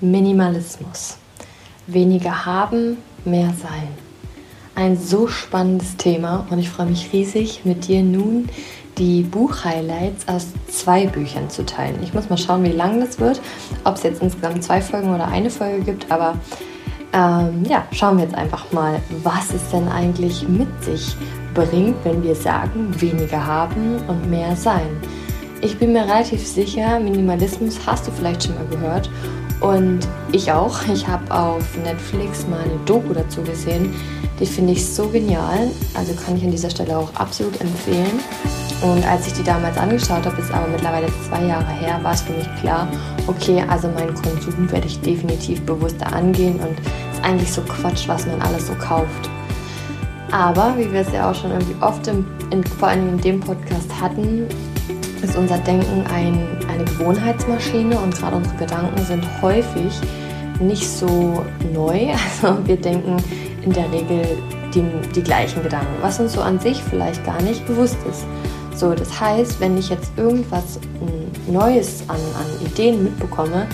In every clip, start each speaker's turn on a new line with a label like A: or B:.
A: Minimalismus. Weniger haben, mehr sein. Ein so spannendes Thema und ich freue mich riesig, mit dir nun die Buchhighlights aus zwei Büchern zu teilen. Ich muss mal schauen, wie lang das wird, ob es jetzt insgesamt zwei Folgen oder eine Folge gibt, aber ähm, ja, schauen wir jetzt einfach mal, was es denn eigentlich mit sich bringt, wenn wir sagen, weniger haben und mehr sein. Ich bin mir relativ sicher, Minimalismus hast du vielleicht schon mal gehört. Und ich auch. Ich habe auf Netflix mal eine Doku dazu gesehen. Die finde ich so genial. Also kann ich an dieser Stelle auch absolut empfehlen. Und als ich die damals angeschaut habe, ist aber mittlerweile zwei Jahre her, war es für mich klar, okay, also meinen Konsum werde ich definitiv bewusster angehen und ist eigentlich so Quatsch, was man alles so kauft. Aber wie wir es ja auch schon irgendwie oft im, in, vor allem in dem Podcast hatten, ist unser Denken ein, eine Gewohnheitsmaschine und gerade unsere Gedanken sind häufig nicht so neu. Also wir denken in der Regel die, die gleichen Gedanken, was uns so an sich vielleicht gar nicht bewusst ist. So, das heißt, wenn ich jetzt irgendwas Neues an, an Ideen mitbekomme,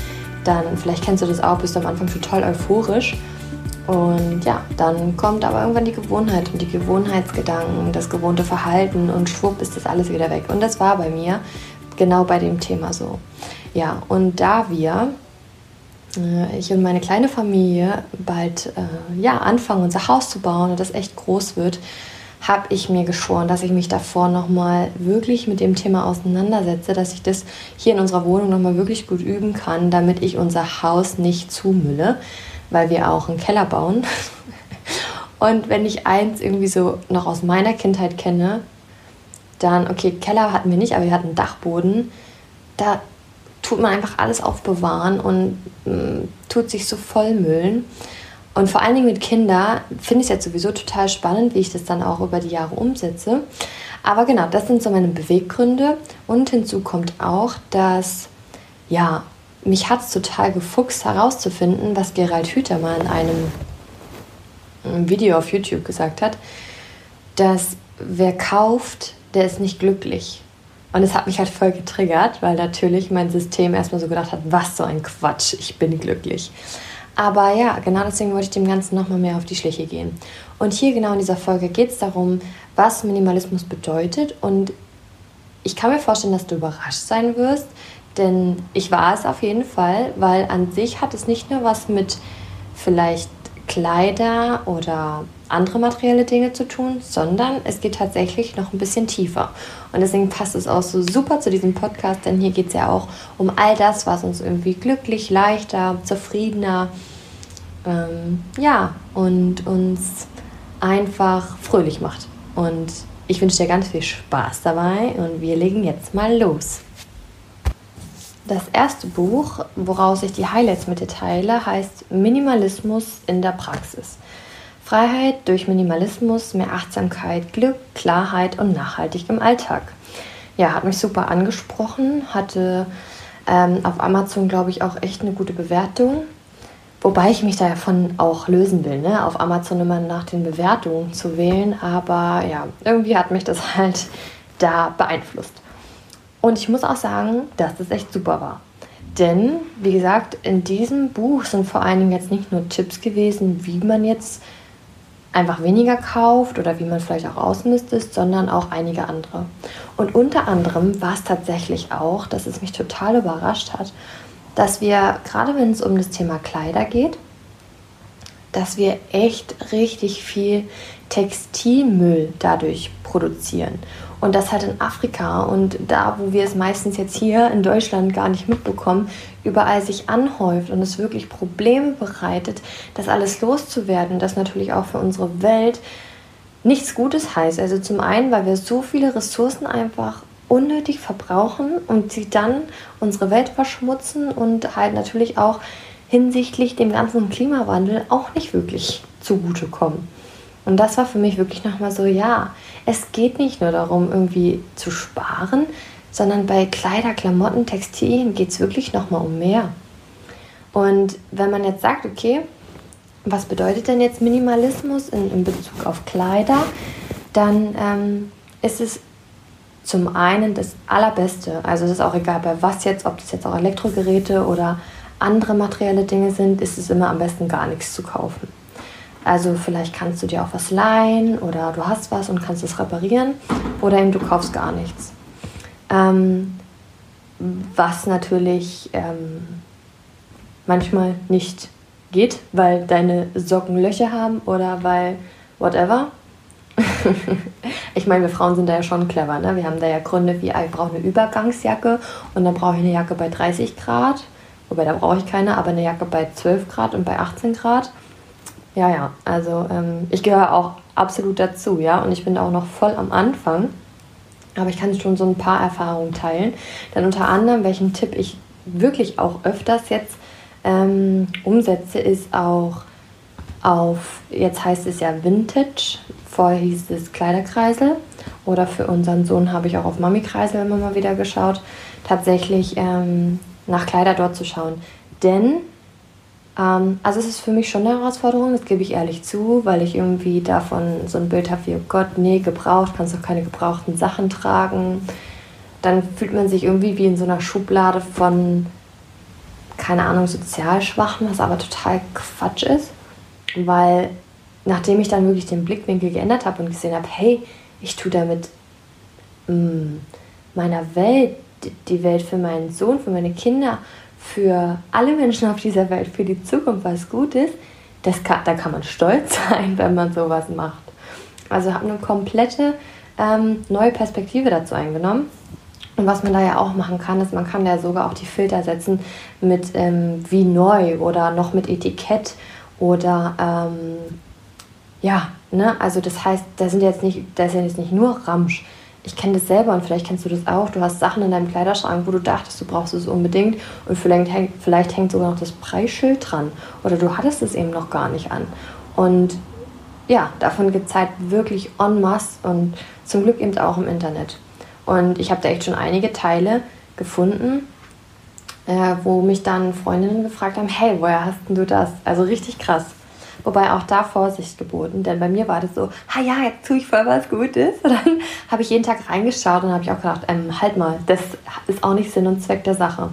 A: dann, vielleicht kennst du das auch, bist du am Anfang total euphorisch und ja, dann kommt aber irgendwann die Gewohnheit und die Gewohnheitsgedanken, das gewohnte Verhalten und schwupp ist das alles wieder weg. Und das war bei mir genau bei dem Thema so. Ja, und da wir, äh, ich und meine kleine Familie bald äh, ja, anfangen, unser Haus zu bauen und das echt groß wird, habe ich mir geschworen, dass ich mich davor nochmal wirklich mit dem Thema auseinandersetze, dass ich das hier in unserer Wohnung nochmal wirklich gut üben kann, damit ich unser Haus nicht zumülle weil wir auch einen Keller bauen. Und wenn ich eins irgendwie so noch aus meiner Kindheit kenne, dann, okay, Keller hatten wir nicht, aber wir hatten Dachboden. Da tut man einfach alles aufbewahren und mh, mm, tut sich so vollmüllen. Und vor allen Dingen mit Kindern finde ich es jetzt sowieso total spannend, wie ich das dann auch über die Jahre umsetze. Aber genau, das sind so meine Beweggründe. Und hinzu kommt auch, dass ja, mich hat es total gefuchst herauszufinden, was Gerald Hüther mal in einem Video auf YouTube gesagt hat, dass wer kauft, der ist nicht glücklich. Und es hat mich halt voll getriggert, weil natürlich mein System erstmal so gedacht hat, was so ein Quatsch, ich bin glücklich. Aber ja, genau deswegen wollte ich dem Ganzen nochmal mehr auf die Schliche gehen. Und hier genau in dieser Folge geht es darum, was Minimalismus bedeutet. Und ich kann mir vorstellen, dass du überrascht sein wirst, denn ich war es auf jeden Fall, weil an sich hat es nicht nur was mit vielleicht Kleider oder andere materielle Dinge zu tun, sondern es geht tatsächlich noch ein bisschen tiefer. Und deswegen passt es auch so super zu diesem Podcast, denn hier geht es ja auch um all das, was uns irgendwie glücklich, leichter, zufriedener, ähm, ja, und uns einfach fröhlich macht. Und ich wünsche dir ganz viel Spaß dabei und wir legen jetzt mal los. Das erste Buch, woraus ich die Highlights mit dir teile, heißt Minimalismus in der Praxis. Freiheit durch Minimalismus, mehr Achtsamkeit, Glück, Klarheit und nachhaltig im Alltag. Ja, hat mich super angesprochen, hatte ähm, auf Amazon, glaube ich, auch echt eine gute Bewertung. Wobei ich mich davon auch lösen will, ne? auf Amazon immer nach den Bewertungen zu wählen. Aber ja, irgendwie hat mich das halt da beeinflusst. Und ich muss auch sagen, dass das echt super war. Denn, wie gesagt, in diesem Buch sind vor allen Dingen jetzt nicht nur Tipps gewesen, wie man jetzt einfach weniger kauft oder wie man vielleicht auch ausmistet, sondern auch einige andere. Und unter anderem war es tatsächlich auch, dass es mich total überrascht hat, dass wir, gerade wenn es um das Thema Kleider geht, dass wir echt richtig viel Textilmüll dadurch produzieren. Und das halt in Afrika und da, wo wir es meistens jetzt hier in Deutschland gar nicht mitbekommen, überall sich anhäuft und es wirklich Probleme bereitet, das alles loszuwerden. Das natürlich auch für unsere Welt nichts Gutes heißt. Also zum einen, weil wir so viele Ressourcen einfach unnötig verbrauchen und sie dann unsere Welt verschmutzen und halt natürlich auch hinsichtlich dem ganzen Klimawandel auch nicht wirklich zugutekommen. Und das war für mich wirklich nochmal so, ja, es geht nicht nur darum, irgendwie zu sparen, sondern bei Kleider, Klamotten, Textilien geht es wirklich nochmal um mehr. Und wenn man jetzt sagt, okay, was bedeutet denn jetzt Minimalismus in, in Bezug auf Kleider, dann ähm, ist es zum einen das Allerbeste, also es ist auch egal bei was jetzt, ob das jetzt auch Elektrogeräte oder andere materielle Dinge sind, ist es immer am besten gar nichts zu kaufen. Also vielleicht kannst du dir auch was leihen oder du hast was und kannst es reparieren oder eben du kaufst gar nichts. Ähm, was natürlich ähm, manchmal nicht geht, weil deine Socken Löcher haben oder weil whatever. ich meine, wir Frauen sind da ja schon clever. Ne? Wir haben da ja Gründe wie, ich brauche eine Übergangsjacke und dann brauche ich eine Jacke bei 30 Grad. Wobei, da brauche ich keine, aber eine Jacke bei 12 Grad und bei 18 Grad. Ja, ja, also ähm, ich gehöre auch absolut dazu, ja, und ich bin auch noch voll am Anfang. Aber ich kann schon so ein paar Erfahrungen teilen. Denn unter anderem, welchen Tipp ich wirklich auch öfters jetzt ähm, umsetze, ist auch auf, jetzt heißt es ja Vintage, vorher hieß es Kleiderkreisel oder für unseren Sohn habe ich auch auf Mami-Kreisel immer mal wieder geschaut, tatsächlich ähm, nach Kleider dort zu schauen. Denn, also es ist für mich schon eine Herausforderung, das gebe ich ehrlich zu, weil ich irgendwie davon so ein Bild habe wie, oh Gott, nee, gebraucht, kannst doch keine gebrauchten Sachen tragen. Dann fühlt man sich irgendwie wie in so einer Schublade von keine Ahnung, sozial schwachen, was aber total Quatsch ist, weil nachdem ich dann wirklich den Blickwinkel geändert habe und gesehen habe, hey, ich tue damit mh, mm, meiner Welt, die Welt für meinen Sohn, für meine Kinder, für alle Menschen auf dieser Welt, für die Zukunft was Gutes, das kann, da kann man stolz sein, wenn man sowas macht. Also habe eine komplette ähm, neue Perspektive dazu eingenommen und was man da ja auch machen kann, ist, man kann ja sogar auch die Filter setzen mit ähm, wie neu oder noch mit Etikett oder ähm, ja, ne, also das heißt, da sind jetzt nicht, da ist ja jetzt nicht nur Ramsch. Ich kenne das selber und vielleicht kennst du das auch. Du hast Sachen in deinem Kleiderschrank, wo du dachtest, du brauchst es unbedingt und vielleicht, häng, vielleicht hängt sogar noch das Preisschild dran oder du hattest es eben noch gar nicht an. Und ja, davon gibt es halt wirklich en masse und zum Glück eben auch im Internet. Und ich habe da echt schon einige Teile gefunden, äh, wo mich dann Freundinnen gefragt haben, hey, woher hast denn du das? Also richtig krass. Wobei auch da Vorsicht geboten, denn bei mir war das so, ha ja, jetzt tue ich voll was Gutes. Und dann habe ich jeden Tag reingeschaut und habe ich auch gedacht, ähm, halt mal, das ist auch nicht Sinn und Zweck der Sache.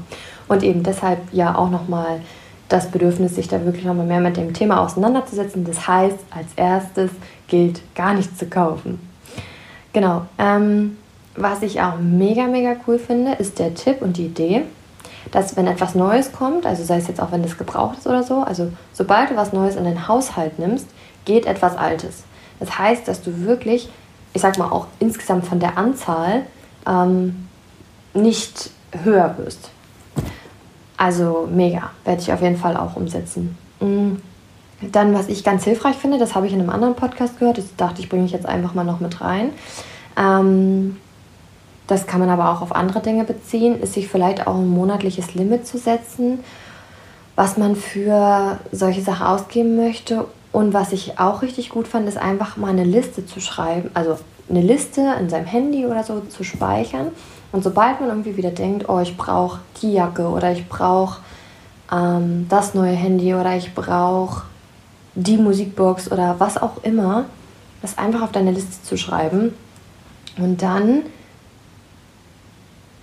A: Und eben deshalb ja auch nochmal das Bedürfnis, sich da wirklich nochmal mehr mit dem Thema auseinanderzusetzen. Das heißt, als erstes gilt, gar nichts zu kaufen. Genau. Ähm, was ich auch mega, mega cool finde, ist der Tipp und die Idee, dass wenn etwas Neues kommt, also sei es jetzt auch, wenn es gebraucht ist oder so, also sobald du was Neues in den Haushalt nimmst, geht etwas Altes. Das heißt, dass du wirklich, ich sag mal auch insgesamt von der Anzahl ähm, nicht höher wirst. Also mega, werde ich auf jeden Fall auch umsetzen. Mm. Dann, was ich ganz hilfreich finde, das habe ich in einem anderen Podcast gehört, das dachte ich, bringe ich jetzt einfach mal noch mit rein. Ähm, das kann man aber auch auf andere Dinge beziehen, ist sich vielleicht auch ein monatliches Limit zu setzen, was man für solche Sachen ausgeben möchte. Und was ich auch richtig gut fand, ist einfach mal eine Liste zu schreiben, also eine Liste in seinem Handy oder so zu speichern. Und sobald man irgendwie wieder denkt, oh, ich brauche die Jacke oder ich brauche ähm, das neue Handy oder ich brauche die Musikbox oder was auch immer, das einfach auf deine Liste zu schreiben und dann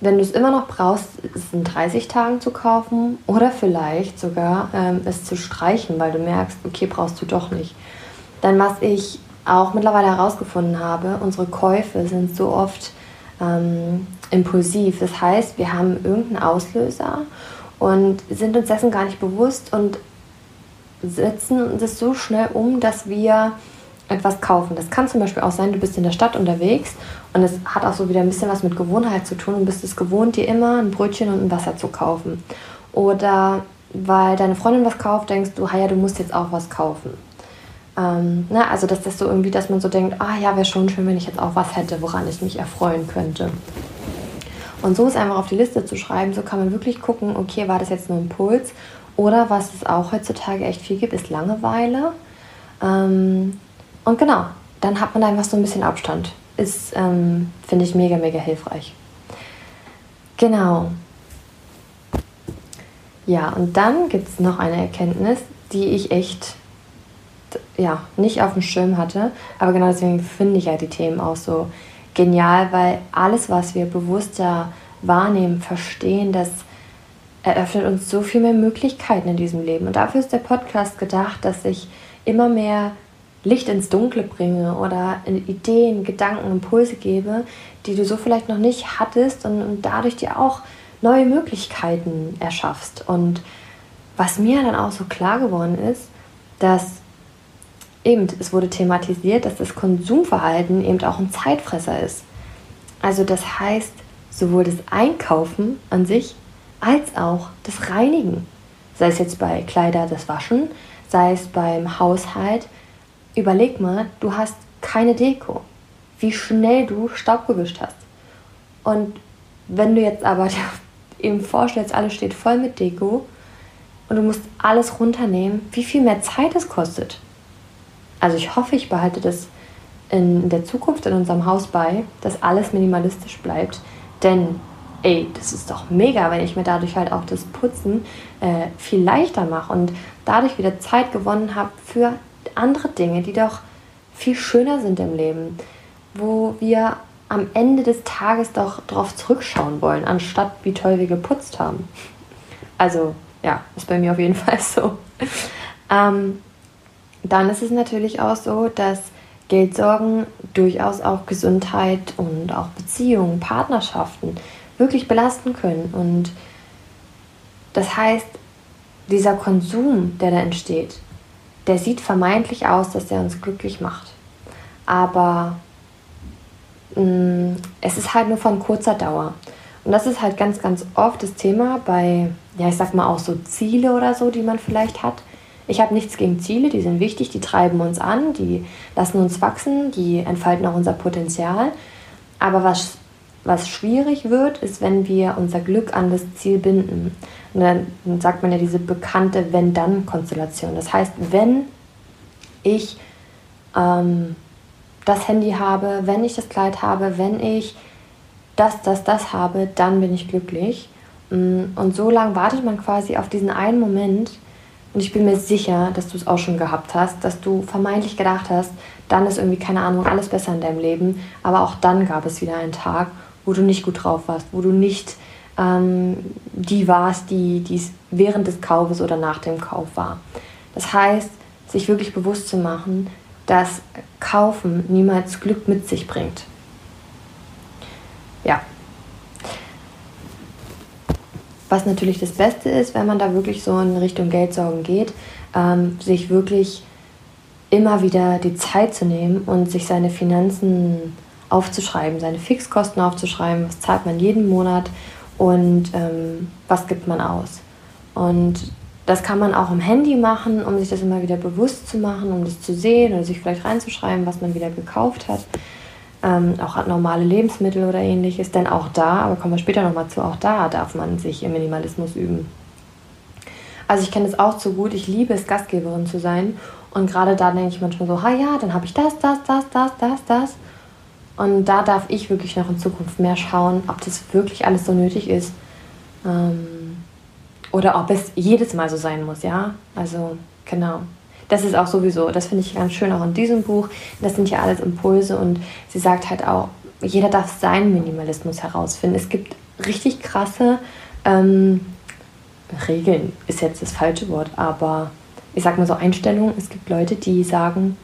A: wenn du es immer noch brauchst, es in 30 Tagen zu kaufen oder vielleicht sogar ähm, es zu streichen, weil du merkst, okay, brauchst du doch nicht. Dann was ich auch mittlerweile herausgefunden habe, unsere Käufe sind so oft ähm, impulsiv. Das heißt, wir haben irgendeinen Auslöser und sind uns dessen gar nicht bewusst und setzen das so schnell um, dass wir etwas kaufen. Das kann zum Beispiel auch sein, du bist in der Stadt unterwegs und es hat auch so wieder ein bisschen was mit Gewohnheit zu tun und bist es gewohnt, dir immer ein Brötchen und ein Wasser zu kaufen. Oder weil deine Freundin was kauft, denkst du, ja, du musst jetzt auch was kaufen. Ähm, ne? Also, dass das so irgendwie, dass man so denkt, ah ja, wäre schon schön, wenn ich jetzt auch was hätte, woran ich mich erfreuen könnte. Und so ist einfach auf die Liste zu schreiben, so kann man wirklich gucken, okay, war das jetzt nur ein Impuls? Oder was es auch heutzutage echt viel gibt, ist Langeweile. Ähm, und genau, dann hat man einfach so ein bisschen Abstand. Ist, ähm, finde ich, mega, mega hilfreich. Genau. Ja, und dann gibt es noch eine Erkenntnis, die ich echt ja, nicht auf dem Schirm hatte. Aber genau deswegen finde ich ja die Themen auch so genial, weil alles, was wir bewusster wahrnehmen, verstehen, dass eröffnet uns so viel mehr Möglichkeiten in diesem Leben. Und dafür ist der Podcast gedacht, dass ich immer mehr Licht ins Dunkle bringe oder Ideen, Gedanken, Impulse gebe, die du so vielleicht noch nicht hattest und, und dadurch dir auch neue Möglichkeiten erschaffst. Und was mir dann auch so klar geworden ist, dass eben, es wurde thematisiert, dass das Konsumverhalten eben auch ein Zeitfresser ist. Also das heißt, sowohl das Einkaufen an sich als auch das Reinigen. Sei es jetzt bei Kleider das Waschen, sei es beim Haushalt. Überleg mal, du hast keine Deko. Wie schnell du Staub gewischt hast. Und wenn du jetzt aber eben vorstellst, alles steht voll mit Deko und du musst alles runternehmen, wie viel mehr Zeit es kostet. Also ich hoffe, ich behalte das in der Zukunft in unserem Haus bei, dass alles minimalistisch bleibt. Denn, ey, das ist doch mega, wenn ich mir dadurch halt auch das Putzen äh, viel leichter mache und dadurch wieder Zeit gewonnen habe für andere Dinge, die doch viel schöner sind im Leben, wo wir am Ende des Tages doch darauf zurückschauen wollen, anstatt wie toll wir geputzt haben. Also ja, ist bei mir auf jeden Fall so. Ähm, dann ist es natürlich auch so, dass Geldsorgen durchaus auch Gesundheit und auch Beziehungen, Partnerschaften wirklich belasten können. Und das heißt, dieser Konsum, der da entsteht, der sieht vermeintlich aus, dass er uns glücklich macht. Aber mh, mm, es ist halt nur von kurzer Dauer. Und das ist halt ganz, ganz oft das Thema bei, ja, ich sag mal auch so Ziele oder so, die man vielleicht hat. Ich habe nichts gegen Ziele, die sind wichtig, die treiben uns an, die lassen uns wachsen, die entfalten auch unser Potenzial. Aber was, was schwierig wird, ist, wenn wir unser Glück an das Ziel binden. Und dann sagt man ja diese bekannte Wenn-Dann-Konstellation. Das heißt, wenn ich ähm, das Handy habe, wenn ich das Kleid habe, wenn ich das, das, das habe, dann bin ich glücklich. Mm, und so lange wartet man quasi auf diesen einen Moment, und ich bin mir sicher, dass du es auch schon gehabt hast, dass du vermeintlich gedacht hast, dann ist irgendwie, keine Ahnung, alles besser in deinem Leben. Aber auch dann gab es wieder einen Tag, wo du nicht gut drauf warst, wo du nicht ähm, die warst, die es während des Kaufes oder nach dem Kauf war. Das heißt, sich wirklich bewusst zu machen, dass Kaufen niemals Glück mit sich bringt. Ja, was natürlich das Beste ist, wenn man da wirklich so in Richtung Geldsorgen geht, ähm, sich wirklich immer wieder die Zeit zu nehmen und sich seine Finanzen aufzuschreiben, seine Fixkosten aufzuschreiben, was zahlt man jeden Monat und ähm, was gibt man aus. Und das kann man auch im Handy machen, um sich das immer wieder bewusst zu machen, um das zu sehen oder sich vielleicht reinzuschreiben, was man wieder gekauft hat ähm, auch normale Lebensmittel oder ähnliches. Denn auch da, aber kommen wir später nochmal zu, auch da darf man sich im Minimalismus üben. Also ich kenne es auch zu gut, ich liebe es, Gastgeberin zu sein. Und gerade da denke ich manchmal so, ah ja, dann habe ich das, das, das, das, das, das. Und da darf ich wirklich noch in Zukunft mehr schauen, ob das wirklich alles so nötig ist. Ähm, oder ob es jedes Mal so sein muss, ja. Also genau das ist auch sowieso, das finde ich ganz schön auch in diesem Buch. Das sind ja alles Impulse und sie sagt halt auch, jeder darf seinen Minimalismus herausfinden. Es gibt richtig krasse ähm, Regeln, ist jetzt das falsche Wort, aber ich sag mal so Einstellungen. Es gibt Leute, die sagen,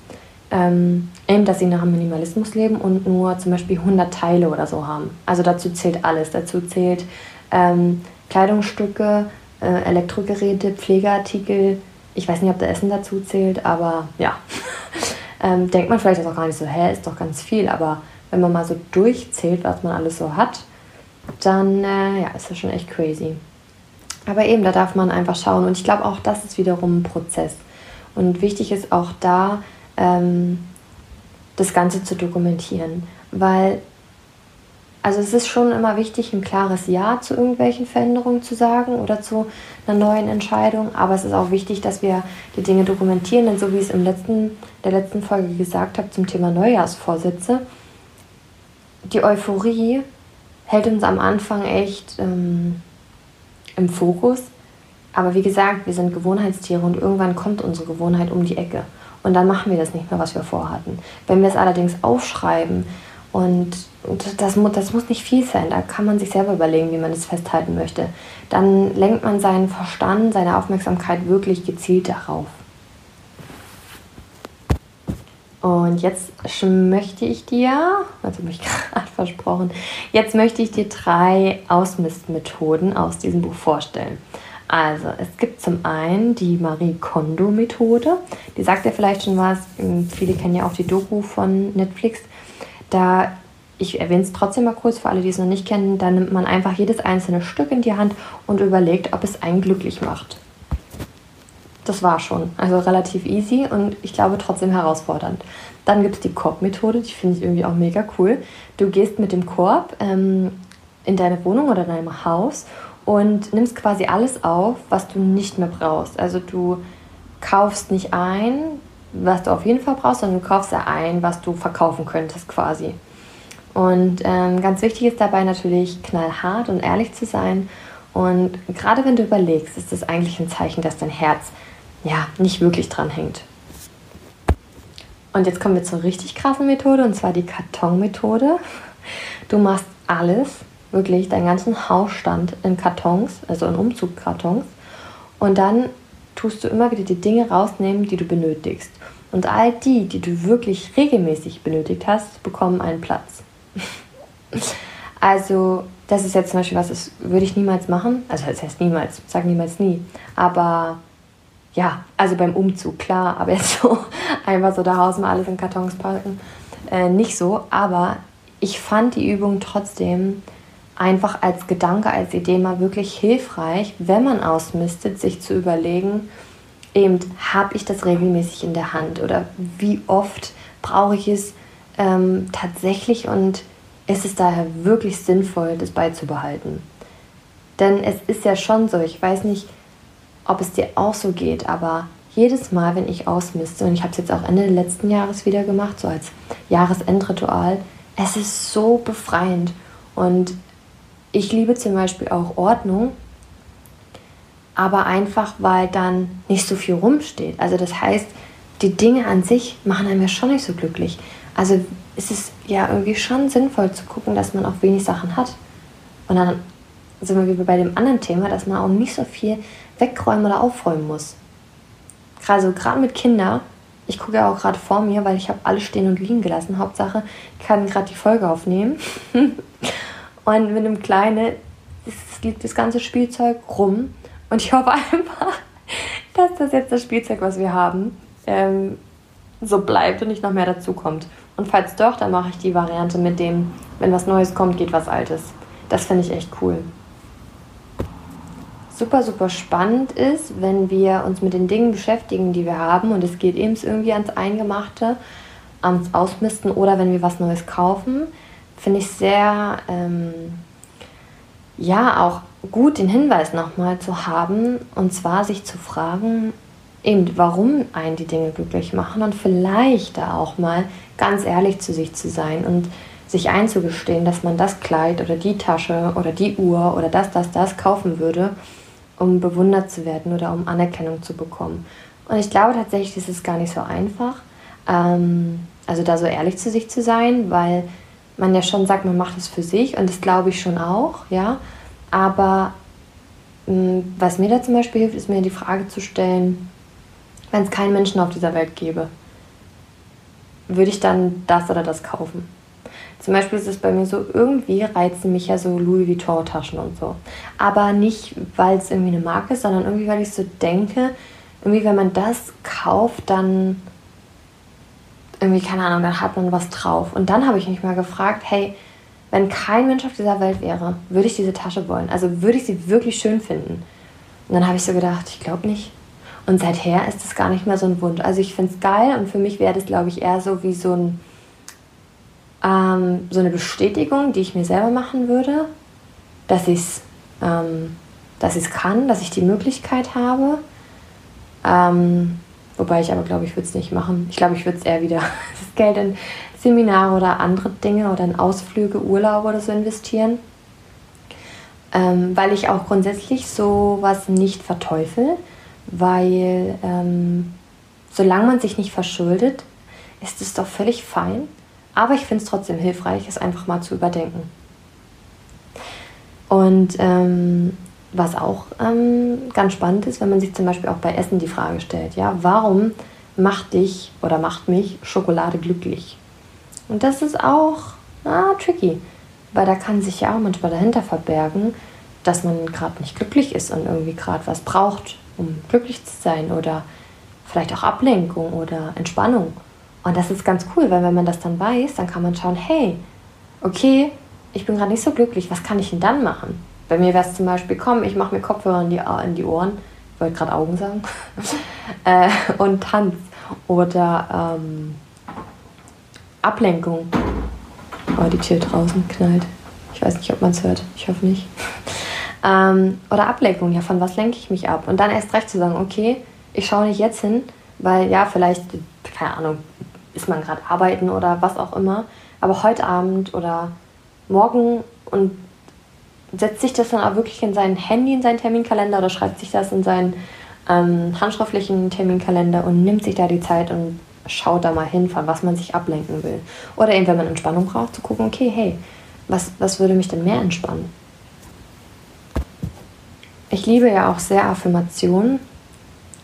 A: ähm, eben, dass sie nach dem Minimalismus leben und nur zum Beispiel 100 Teile oder so haben. Also dazu zählt alles. Dazu zählt ähm, Kleidungsstücke, äh, Elektrogeräte, Pflegeartikel, ich weiß nicht, ob der Essen dazu zählt, aber ja. ähm, denkt man vielleicht auch gar nicht so, hä, ist doch ganz viel. Aber wenn man mal so durchzählt, was man alles so hat, dann äh, ja, ist das schon echt crazy. Aber eben, da darf man einfach schauen. Und ich glaube, auch das ist wiederum ein Prozess. Und wichtig ist auch da, ähm, das Ganze zu dokumentieren. Weil also es ist schon immer wichtig, ein klares Ja zu irgendwelchen Veränderungen zu sagen oder zu einer neuen Entscheidung. Aber es ist auch wichtig, dass wir die Dinge dokumentieren. Denn so wie ich es in der letzten Folge gesagt habe zum Thema Neujahrsvorsätze, die Euphorie hält uns am Anfang echt ähm, im Fokus. Aber wie gesagt, wir sind Gewohnheitstiere und irgendwann kommt unsere Gewohnheit um die Ecke. Und dann machen wir das nicht mehr, was wir vorhatten. Wenn wir es allerdings aufschreiben, Und das, das muss nicht viel sein, da kann man sich selber überlegen, wie man es festhalten möchte. Dann lenkt man seinen Verstand, seine Aufmerksamkeit wirklich gezielt darauf. Und jetzt möchte ich dir, also habe ich gerade versprochen, jetzt möchte ich dir drei Ausmistmethoden aus diesem Buch vorstellen. Also, es gibt zum einen die Marie Kondo-Methode. Die sagt ja vielleicht schon was. Viele kennen ja auch die Doku von Netflix. Da, ich erwähne es trotzdem mal kurz für alle, die es noch nicht kennen, da nimmt man einfach jedes einzelne Stück in die Hand und überlegt, ob es einen glücklich macht. Das war schon. Also relativ easy und ich glaube trotzdem herausfordernd. Dann gibt es die Korb-Methode, die finde ich irgendwie auch mega cool. Du gehst mit dem Korb ähm, in deine Wohnung oder in deinem Haus und nimmst quasi alles auf, was du nicht mehr brauchst. Also du kaufst nicht ein, was du auf jeden Fall brauchst, sondern du kaufst ein, was du verkaufen könntest quasi. Und ähm, ganz wichtig ist dabei natürlich knallhart und ehrlich zu sein. Und gerade wenn du überlegst, ist das eigentlich ein Zeichen, dass dein Herz ja nicht wirklich dran hängt. Und jetzt kommen wir zur richtig krassen Methode, und zwar die Kartonmethode. Du machst alles, wirklich deinen ganzen Hausstand in Kartons, also in Umzugkartons. Und dann tust du immer wieder die Dinge rausnehmen, die du benötigst. Und all die, die du wirklich regelmäßig benötigt hast, bekommen einen Platz. also, das ist jetzt zum Beispiel was, das würde ich niemals machen. Also, das heißt niemals, sage niemals nie. Aber ja, also beim Umzug, klar, aber jetzt so einfach so daheim mal alles in Kartons packen, äh, nicht so. Aber ich fand die Übung trotzdem einfach als Gedanke, als Idee mal wirklich hilfreich, wenn man ausmistet, sich zu überlegen, eben, habe ich das regelmäßig in der Hand oder wie oft brauche ich es ähm, tatsächlich und ist es daher wirklich sinnvoll, das beizubehalten. Denn es ist ja schon so, ich weiß nicht, ob es dir auch so geht, aber jedes Mal, wenn ich ausmiste, und ich habe es jetzt auch Ende letzten Jahres wieder gemacht, so als Jahresendritual, es ist so befreiend. Und ich liebe zum Beispiel auch Ordnung, aber einfach, weil dann nicht so viel rumsteht. Also das heißt, die Dinge an sich machen einem ja schon nicht so glücklich. Also ist es ja irgendwie schon sinnvoll zu gucken, dass man auch wenig Sachen hat. Und dann sind wir wie bei dem anderen Thema, dass man auch nicht so viel wegräumen oder aufräumen muss. Also gerade mit Kindern, ich gucke ja auch gerade vor mir, weil ich habe alles stehen und liegen gelassen. Hauptsache, ich kann gerade die Folge aufnehmen. Und mit einem Kleinen liegt das ganze Spielzeug rum. Und ich hoffe einfach, dass das jetzt das Spielzeug, was wir haben, ähm, so bleibt und nicht noch mehr dazu kommt. Und falls doch, dann mache ich die Variante mit dem, wenn was Neues kommt, geht was Altes. Das finde ich echt cool. Super, super spannend ist, wenn wir uns mit den Dingen beschäftigen, die wir haben und es geht eben irgendwie ans Eingemachte, ans Ausmisten oder wenn wir was Neues kaufen, finde ich sehr, ähm, ja, auch gut den Hinweis nochmal zu haben und zwar sich zu fragen, eben, warum einen die Dinge glücklich machen und vielleicht da auch mal ganz ehrlich zu sich zu sein und sich einzugestehen, dass man das Kleid oder die Tasche oder die Uhr oder das, das, das kaufen würde, um bewundert zu werden oder um Anerkennung zu bekommen. Und ich glaube tatsächlich, ist es gar nicht so einfach, ähm, also da so ehrlich zu sich zu sein, weil man ja schon sagt, man macht es für sich und das glaube ich schon auch, ja. Aber mh, mm, was mir da zum Beispiel hilft, ist mir die Frage zu stellen, wenn es keinen Menschen auf dieser Welt gäbe, würde ich dann das oder das kaufen? Zum Beispiel ist es bei mir so, irgendwie reizen mich ja so Louis Vuitton-Taschen und so. Aber nicht, weil es irgendwie eine Marke ist, sondern irgendwie, weil ich so denke, irgendwie, wenn man das kauft, dann irgendwie, keine Ahnung, dann hat man was drauf. Und dann habe ich mich mal gefragt, hey, wenn kein Mensch auf dieser Welt wäre, würde ich diese Tasche wollen? Also würde ich sie wirklich schön finden? Und dann habe ich so gedacht, ich glaube nicht. Und seither ist es gar nicht mehr so ein Wunsch. Also ich finde es geil und für mich wäre das, glaube ich, eher so wie so, ein, ähm, so eine Bestätigung, die ich mir selber machen würde, dass ich es ähm, kann, dass ich die Möglichkeit habe. Ähm, Wobei ich aber glaube, ich würde es nicht machen. Ich glaube, ich würde es eher wieder das Geld in Seminare oder andere Dinge oder in Ausflüge, Urlaube oder so investieren. Ähm, weil ich auch grundsätzlich sowas nicht verteufel, weil ähm, solange man sich nicht verschuldet, ist es doch völlig fein. Aber ich finde es trotzdem hilfreich, es einfach mal zu überdenken. Und ähm, was auch ähm, ganz spannend ist, wenn man sich zum Beispiel auch bei Essen die Frage stellt, ja, warum macht dich oder macht mich Schokolade glücklich? Und das ist auch ah, tricky, weil da kann sich ja auch manchmal dahinter verbergen, dass man gerade nicht glücklich ist und irgendwie gerade was braucht, um glücklich zu sein oder vielleicht auch Ablenkung oder Entspannung. Und das ist ganz cool, weil wenn man das dann weiß, dann kann man schauen, hey, okay, ich bin gerade nicht so glücklich, was kann ich denn dann machen? Bei mir wäre es zum Beispiel, komm, ich mache mir Kopfhörer in die, in die Ohren, ich wollte gerade Augen sagen, äh, und Tanz oder ähm, Ablenkung. Oh, die Tür draußen knallt. Ich weiß nicht, ob man es hört. Ich hoffe nicht. ähm, oder Ablenkung, ja, von was lenke ich mich ab? Und dann erst recht zu sagen, okay, ich schaue nicht jetzt hin, weil ja, vielleicht, keine Ahnung, ist man gerade arbeiten oder was auch immer. Aber heute Abend oder morgen und setzt sich das dann auch wirklich in sein Handy, in seinen Terminkalender oder schreibt sich das in seinen ähm, handschriftlichen Terminkalender und nimmt sich da die Zeit und schaut da mal hin, von was man sich ablenken will. Oder eben, wenn man Entspannung braucht, zu gucken, okay, hey, was, was würde mich denn mehr entspannen? Ich liebe ja auch sehr Affirmationen.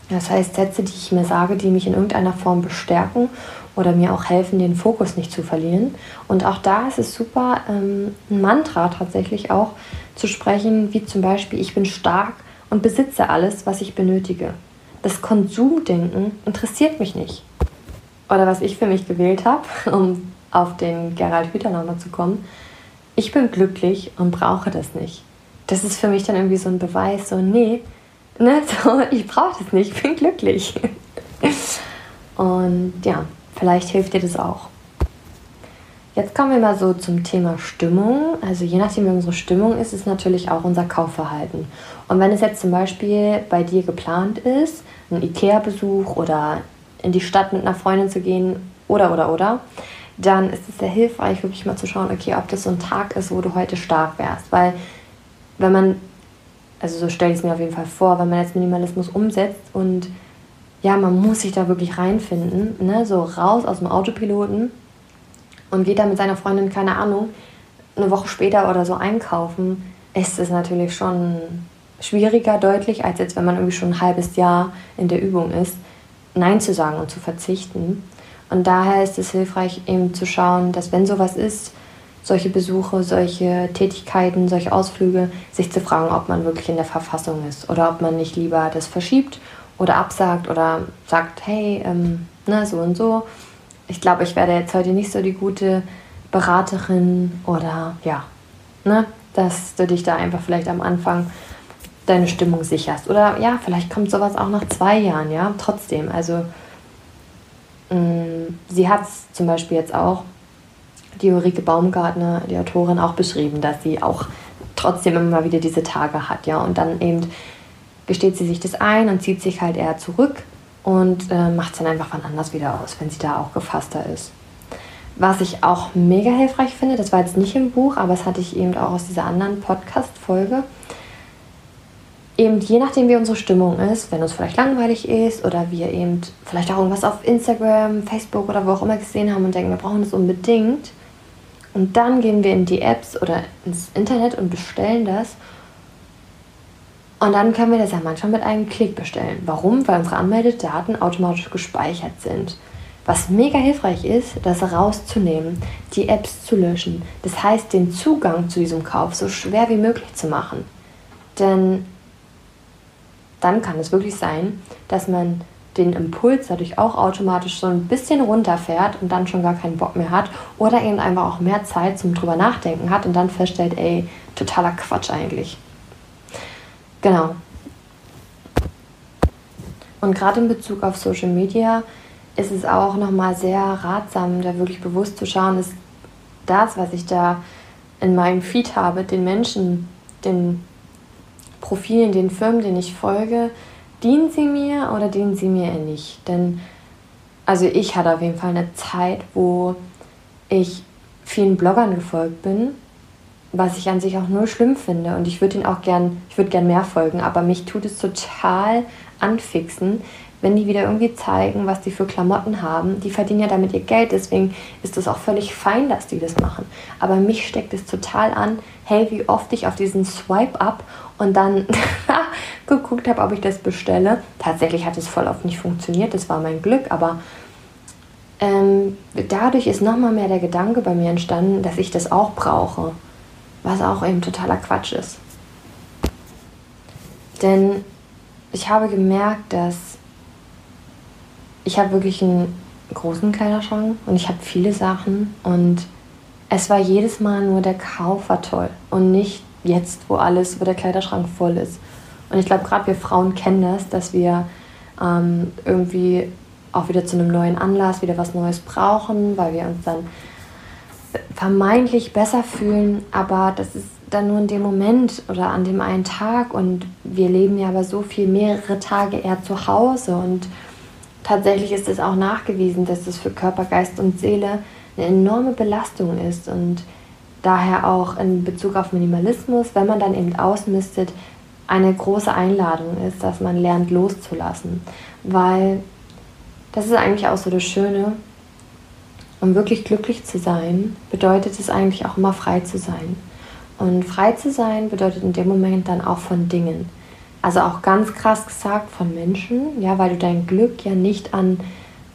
A: Das heißt, Sätze, die ich mir sage, die mich in irgendeiner Form bestärken oder mir auch helfen, den Fokus nicht zu verlieren. Und auch da ist es super, ähm, ein Mantra tatsächlich auch zu sprechen, wie zum Beispiel, ich bin stark und besitze alles, was ich benötige. Das Konsumdenken interessiert mich nicht. Oder was ich für mich gewählt habe, um auf den Gerald Hüther zu kommen, ich bin glücklich und brauche das nicht. Das ist für mich dann irgendwie so ein Beweis, so, nee, ne, so, ich brauche das nicht, ich bin glücklich. Und ja, Vielleicht hilft dir das auch. Jetzt kommen wir mal so zum Thema Stimmung. Also je nachdem, wie unsere Stimmung ist, ist natürlich auch unser Kaufverhalten. Und wenn es jetzt zum Beispiel bei dir geplant ist, einen Ikea-Besuch oder in die Stadt mit einer Freundin zu gehen oder oder oder, dann ist es sehr hilfreich, wirklich mal zu schauen, okay, ob das so ein Tag ist, wo du heute stark wärst. Weil wenn man, also so stelle ich es mir auf jeden Fall vor, wenn man jetzt Minimalismus umsetzt und ja, man muss sich da wirklich reinfinden, ne? so raus aus dem Autopiloten und geht dann mit seiner Freundin, keine Ahnung, eine Woche später oder so einkaufen, ist es natürlich schon schwieriger deutlich, als jetzt, wenn man irgendwie schon ein halbes Jahr in der Übung ist, Nein zu sagen und zu verzichten. Und daher ist es hilfreich, eben zu schauen, dass wenn sowas ist, solche Besuche, solche Tätigkeiten, solche Ausflüge, sich zu fragen, ob man wirklich in der Verfassung ist oder ob man nicht lieber das verschiebt oder absagt oder sagt, hey, ähm, ne, so und so. Ich glaube, ich werde jetzt heute nicht so die gute Beraterin oder ja, ne, dass du dich da einfach vielleicht am Anfang deine Stimmung sicherst. Oder ja, vielleicht kommt sowas auch nach zwei Jahren, ja, trotzdem. Also mh, mm, sie hat es zum Beispiel jetzt auch, die Ulrike Baumgartner, die Autorin, auch beschrieben, dass sie auch trotzdem immer wieder diese Tage hat, ja, und dann eben gesteht sie sich das ein und zieht sich halt eher zurück und äh, macht es dann einfach wann anders wieder aus, wenn sie da auch gefasster ist. Was ich auch mega hilfreich finde, das war jetzt nicht im Buch, aber das hatte ich eben auch aus dieser anderen Podcast-Folge. Eben je nachdem, wie unsere Stimmung ist, wenn uns vielleicht langweilig ist oder wir eben vielleicht auch irgendwas auf Instagram, Facebook oder wo auch immer gesehen haben und denken, wir brauchen das unbedingt. Und dann gehen wir in die Apps oder ins Internet und bestellen das und dann können wir das ja manchmal mit einem Klick bestellen. Warum? Weil unsere Anmeldedaten automatisch gespeichert sind. Was mega hilfreich ist, das rauszunehmen, die Apps zu löschen. Das heißt, den Zugang zu diesem Kauf so schwer wie möglich zu machen. Denn dann kann es wirklich sein, dass man den Impuls dadurch auch automatisch so ein bisschen runterfährt und dann schon gar keinen Bock mehr hat oder eben einfach auch mehr Zeit zum drüber nachdenken hat und dann feststellt, ey, totaler Quatsch eigentlich. Genau. Und gerade in Bezug auf Social Media ist es auch nochmal sehr ratsam, da wirklich bewusst zu schauen, ist das, was ich da in meinem Feed habe, den Menschen, den Profilen, den Firmen, denen ich folge, dienen sie mir oder dienen sie mir nicht? Denn, also ich hatte auf jeden Fall eine Zeit, wo ich vielen Bloggern gefolgt bin was ich an sich auch nur schlimm finde. Und ich würde ihn auch gern, ich würde gern mehr folgen, aber mich tut es total anfixen, wenn die wieder irgendwie zeigen, was die für Klamotten haben, die verdienen ja damit ihr Geld, deswegen ist es auch völlig fein, dass die das machen. Aber mich steckt es total an, hey, wie oft ich auf diesen Swipe-Up und dann geguckt habe, ob ich das bestelle. Tatsächlich hat es voll oft nicht funktioniert, das war mein Glück, aber ähm, dadurch ist nochmal mehr der Gedanke bei mir entstanden, dass ich das auch brauche, was auch eben totaler Quatsch ist. Denn ich habe gemerkt, dass ich habe wirklich einen großen Kleiderschrank und ich habe viele Sachen und es war jedes Mal nur der Kauf war toll und nicht jetzt, wo alles, wo der Kleiderschrank voll ist. Und ich glaube, gerade wir Frauen kennen das, dass wir ähm, irgendwie auch wieder zu einem neuen Anlass wieder was Neues brauchen, weil wir uns dann vermeintlich besser fühlen, aber das ist dann nur in dem Moment oder an dem einen Tag und wir leben ja aber so viel mehrere Tage eher zu Hause und tatsächlich ist es auch nachgewiesen, dass es für Körper, Geist und Seele eine enorme Belastung ist und daher auch in Bezug auf Minimalismus, wenn man dann eben ausmistet, eine große Einladung ist, dass man lernt loszulassen, weil das ist eigentlich auch so das Schöne. Um wirklich glücklich zu sein, bedeutet es eigentlich auch immer frei zu sein. Und frei zu sein bedeutet in dem Moment dann auch von Dingen. Also auch ganz krass gesagt von Menschen, ja, weil du dein Glück ja nicht an,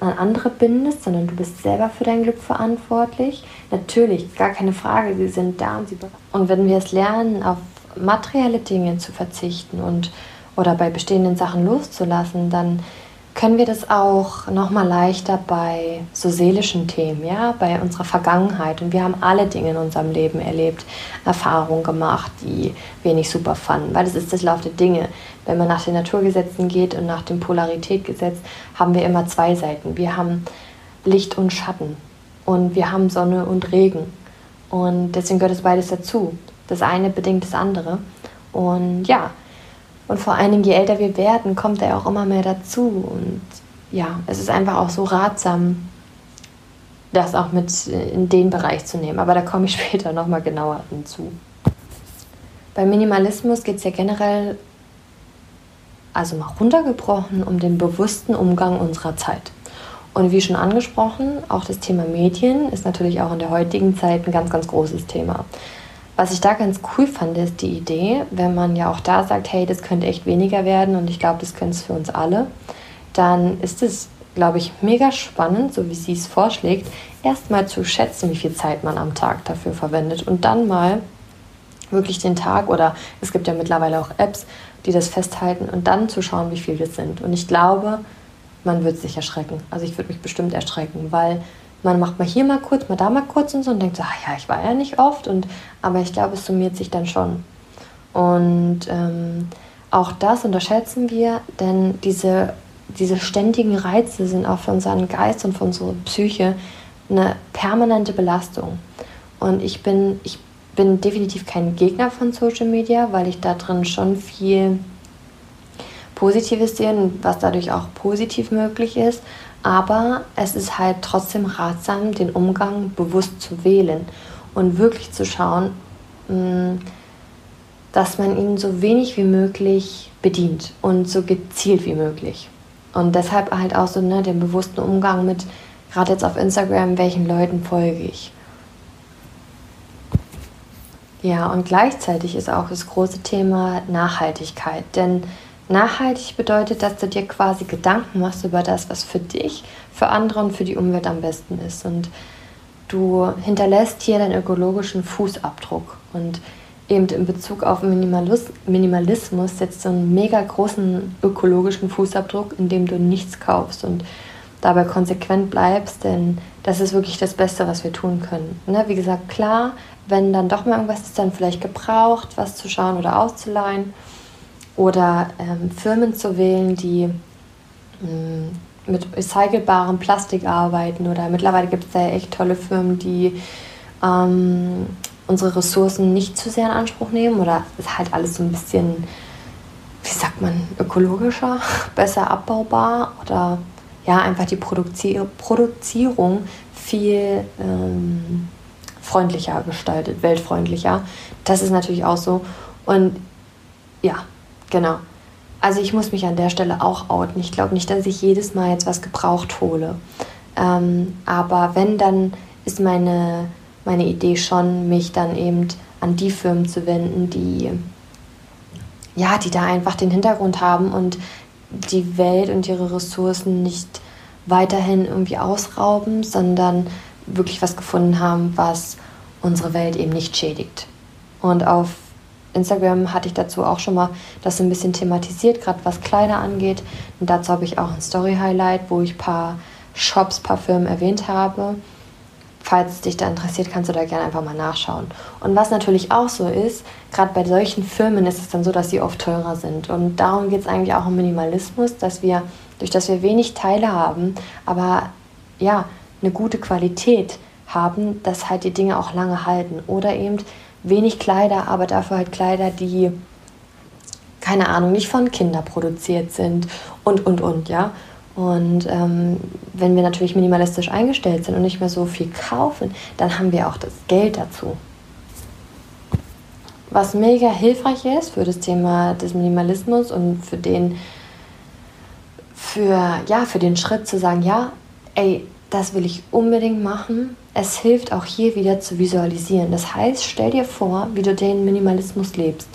A: an andere bindest, sondern du bist selber für dein Glück verantwortlich. Natürlich, gar keine Frage, sie sind da und sie Und wenn wir es lernen, auf materielle Dinge zu verzichten und oder bei bestehenden Sachen loszulassen, dann können wir das auch noch mal leichter bei so seelischen Themen, ja, bei unserer Vergangenheit. Und wir haben alle Dinge in unserem Leben erlebt, Erfahrungen gemacht, die wir nicht super fanden, weil das ist das Lauf der Dinge. Wenn man nach den Naturgesetzen geht und nach dem Polaritätgesetz, haben wir immer zwei Seiten. Wir haben Licht und Schatten und wir haben Sonne und Regen. Und deswegen gehört es beides dazu. Das eine bedingt das andere. Und ja, und vor allen Dingen, je älter wir werden, kommt er auch immer mehr dazu. Und ja, es ist einfach auch so ratsam, das auch mit in den Bereich zu nehmen. Aber da komme ich später nochmal genauer hinzu. Beim Minimalismus geht es ja generell, also mal runtergebrochen, um den bewussten Umgang unserer Zeit. Und wie schon angesprochen, auch das Thema Medien ist natürlich auch in der heutigen Zeit ein ganz, ganz großes Thema. Was ich da ganz cool fand, ist die Idee, wenn man ja auch da sagt, hey, das könnte echt weniger werden und ich glaube, das könnte es für uns alle, dann ist es, glaube ich, mega spannend, so wie sie es vorschlägt, erstmal zu schätzen, wie viel Zeit man am Tag dafür verwendet und dann mal wirklich den Tag oder es gibt ja mittlerweile auch Apps, die das festhalten und dann zu schauen, wie viel das sind. Und ich glaube, man wird sich erschrecken. Also ich würde mich bestimmt erschrecken, weil man macht mal hier mal kurz, mal da mal kurz und so und denkt so, ach ja, ich war ja nicht oft. Und, aber ich glaube, es summiert sich dann schon. Und ähm, auch das unterschätzen wir, denn diese, diese ständigen Reize sind auch für unseren Geist und für unsere Psyche eine permanente Belastung. Und ich bin, ich bin definitiv kein Gegner von Social Media, weil ich da drin schon viel Positives sehe, was dadurch auch positiv möglich ist. Aber es ist halt trotzdem ratsam, den Umgang bewusst zu wählen und wirklich zu schauen, mm, dass man ihn so wenig wie möglich bedient und so gezielt wie möglich. Und deshalb halt auch so ne, den bewussten Umgang mit, gerade jetzt auf Instagram, welchen Leuten folge ich. Ja, und gleichzeitig ist auch das große Thema Nachhaltigkeit. Denn Nachhaltig bedeutet, dass du dir quasi Gedanken machst über das, was für dich, für andere und für die Umwelt am besten ist. Und du hinterlässt hier deinen ökologischen Fußabdruck. Und eben in Bezug auf Minimalis Minimalismus setzt du einen mega großen ökologischen Fußabdruck, indem du nichts kaufst und dabei konsequent bleibst, denn das ist wirklich das Beste, was wir tun können. Ne? Wie gesagt, klar, wenn dann doch mal irgendwas ist, dann vielleicht gebraucht, was zu schauen oder auszuleihen oder ähm, Firmen zu wählen, die mh, mm, mit recycelbarem Plastik arbeiten oder mittlerweile gibt es da ja echt tolle Firmen, die ähm, unsere Ressourcen nicht zu sehr in Anspruch nehmen oder ist halt alles so ein bisschen, wie sagt man, ökologischer, besser abbaubar oder ja, einfach die Produzier Produzierung viel ähm, freundlicher gestaltet, weltfreundlicher. Das ist natürlich auch so. Und ja, Genau. also ich muss mich an der Stelle auch outen. Ich glaube nicht, dass ich jedes Mal jetzt was gebraucht hole. Ähm, aber wenn, dann ist meine, meine Idee schon, mich dann eben an die Firmen zu wenden, die ja, die da einfach den Hintergrund haben und die Welt und ihre Ressourcen nicht weiterhin irgendwie ausrauben, sondern wirklich was gefunden haben, was unsere Welt eben nicht schädigt. Und auf Instagram hatte ich dazu auch schon mal das ein bisschen thematisiert, gerade was Kleider angeht. Und dazu habe ich auch ein Story-Highlight, wo ich ein paar Shops, ein paar Firmen erwähnt habe. Falls es dich da interessiert, kannst du da gerne einfach mal nachschauen. Und was natürlich auch so ist, gerade bei solchen Firmen ist es dann so, dass sie oft teurer sind. Und darum geht es eigentlich auch um Minimalismus, dass wir, durch dass wir wenig Teile haben, aber ja, eine gute Qualität haben, dass halt die Dinge auch lange halten. Oder eben wenig Kleider, aber dafür halt Kleider, die, keine Ahnung, nicht von Kindern produziert sind und, und, und, ja. Und ähm, wenn wir natürlich minimalistisch eingestellt sind und nicht mehr so viel kaufen, dann haben wir auch das Geld dazu. Was mega hilfreich ist für das Thema des Minimalismus und für den, für, ja, für den Schritt zu sagen, ja, ey, das will ich unbedingt machen. Es hilft auch hier wieder zu visualisieren. Das heißt, stell dir vor, wie du den Minimalismus lebst,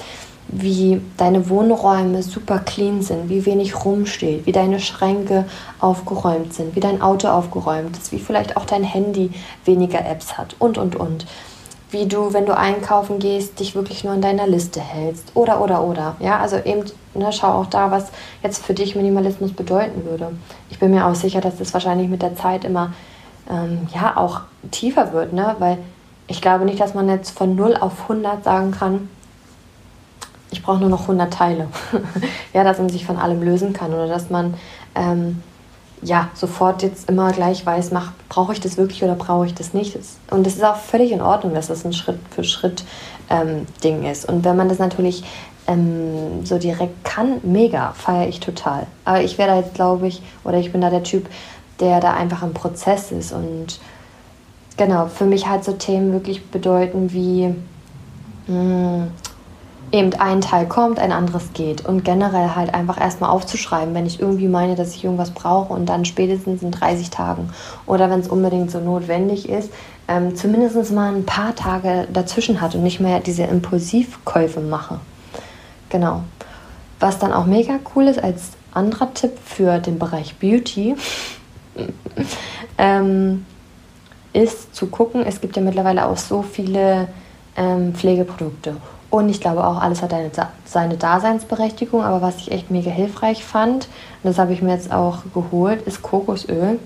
A: wie deine Wohnräume super clean sind, wie wenig rumsteht, wie deine Schränke aufgeräumt sind, wie dein Auto aufgeräumt ist, wie vielleicht auch dein Handy weniger Apps hat und, und, und wie du, wenn du einkaufen gehst, dich wirklich nur in deiner Liste hältst. Oder, oder, oder. Ja, also eben, ne, schau auch da, was jetzt für dich Minimalismus bedeuten würde. Ich bin mir auch sicher, dass das wahrscheinlich mit der Zeit immer, ähm, ja, auch tiefer wird, ne? Weil ich glaube nicht, dass man jetzt von 0 auf 100 sagen kann, ich brauche nur noch 100 Teile. ja, dass man sich von allem lösen kann oder dass man ähm, ja, sofort jetzt immer gleich weiß, brauche ich das wirklich oder brauche ich das nicht. Und es ist auch völlig in Ordnung, dass das ein Schritt für Schritt ähm, Ding ist. Und wenn man das natürlich ähm, so direkt kann, mega, feiere ich total. Aber ich wäre da jetzt, glaube ich, oder ich bin da der Typ, der da einfach im Prozess ist. Und genau, für mich halt so Themen wirklich bedeuten wie, mh, hm, eben ein Teil kommt, ein anderes geht. Und generell halt einfach erstmal aufzuschreiben, wenn ich irgendwie meine, dass ich irgendwas brauche und dann spätestens in 30 Tagen oder wenn es unbedingt so notwendig ist, ähm, zumindest mal ein paar Tage dazwischen hat und nicht mehr diese Impulsivkäufe mache. Genau. Was dann auch mega cool ist als anderer Tipp für den Bereich Beauty, ähm, ist zu gucken, es gibt ja mittlerweile auch so viele ähm, Pflegeprodukte und ich glaube auch, alles hat eine, seine Daseinsberechtigung. Aber was ich echt mega hilfreich fand, und das habe ich mir jetzt auch geholt, ist Kokosöl.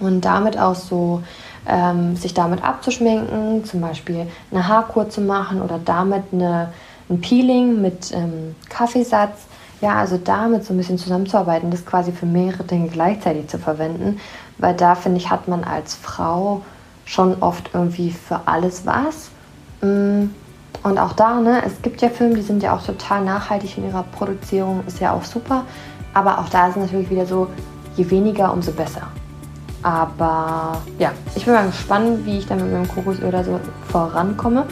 A: Und damit auch so, ähm, sich damit abzuschminken, zum Beispiel eine Haarkur zu machen oder damit eine, ein Peeling mit ähm, Kaffeesatz. Ja, also damit so ein bisschen zusammenzuarbeiten, das quasi für mehrere Dinge gleichzeitig zu verwenden. Weil da, finde ich, hat man als Frau schon oft irgendwie für alles was. Mm und auch da, ne, es gibt ja Filme, die sind ja auch total nachhaltig in ihrer Produzierung, ist ja auch super. Aber auch da ist es natürlich wieder so, je weniger, umso besser. Aber ja, ich bin mal gespannt, wie ich dann mit meinem Kokosöl oder so vorankomme.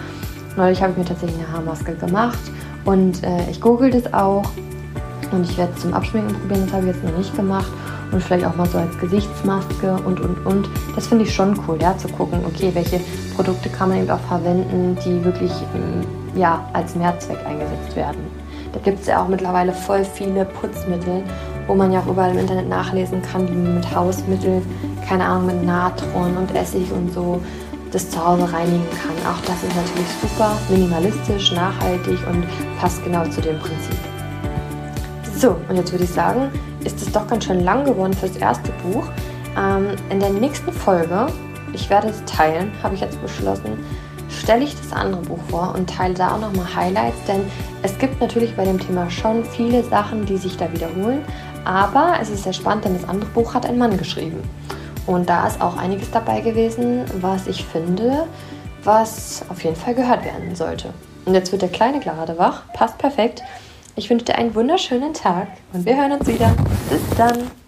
A: Neulich habe ich mir tatsächlich eine Haarmaske gemacht und äh, ich google das auch. Und ich werde es zum Abschminken probieren, das habe ich jetzt noch nicht gemacht und vielleicht auch mal so als Gesichtsmaske und und und. Das finde ich schon cool, ja, zu gucken, okay, welche Produkte kann man eben auch verwenden, die wirklich ähm, ja, als Mehrzweck eingesetzt werden. Da gibt es ja auch mittlerweile voll viele Putzmittel, wo man ja auch überall im Internet nachlesen kann, wie man mit Hausmitteln, keine Ahnung, mit Natron und Essig und so das zu Hause reinigen kann. Auch das ist natürlich super minimalistisch, nachhaltig und passt genau zu dem Prinzip. So, und jetzt würde ich sagen, ist es doch ganz schön lang geworden fürs erste Buch. Ähm, in der nächsten Folge, ich werde es teilen, habe ich jetzt beschlossen, stelle ich das andere Buch vor und teile da auch nochmal Highlights, denn es gibt natürlich bei dem Thema schon viele Sachen, die sich da wiederholen, aber es ist sehr spannend, denn das andere Buch hat ein Mann geschrieben. Und da ist auch einiges dabei gewesen, was ich finde, was auf jeden Fall gehört werden sollte. Und jetzt wird der kleine gerade wach, passt perfekt. Ich wünsche dir einen wunderschönen Tag und wir hören uns wieder. Bis dann.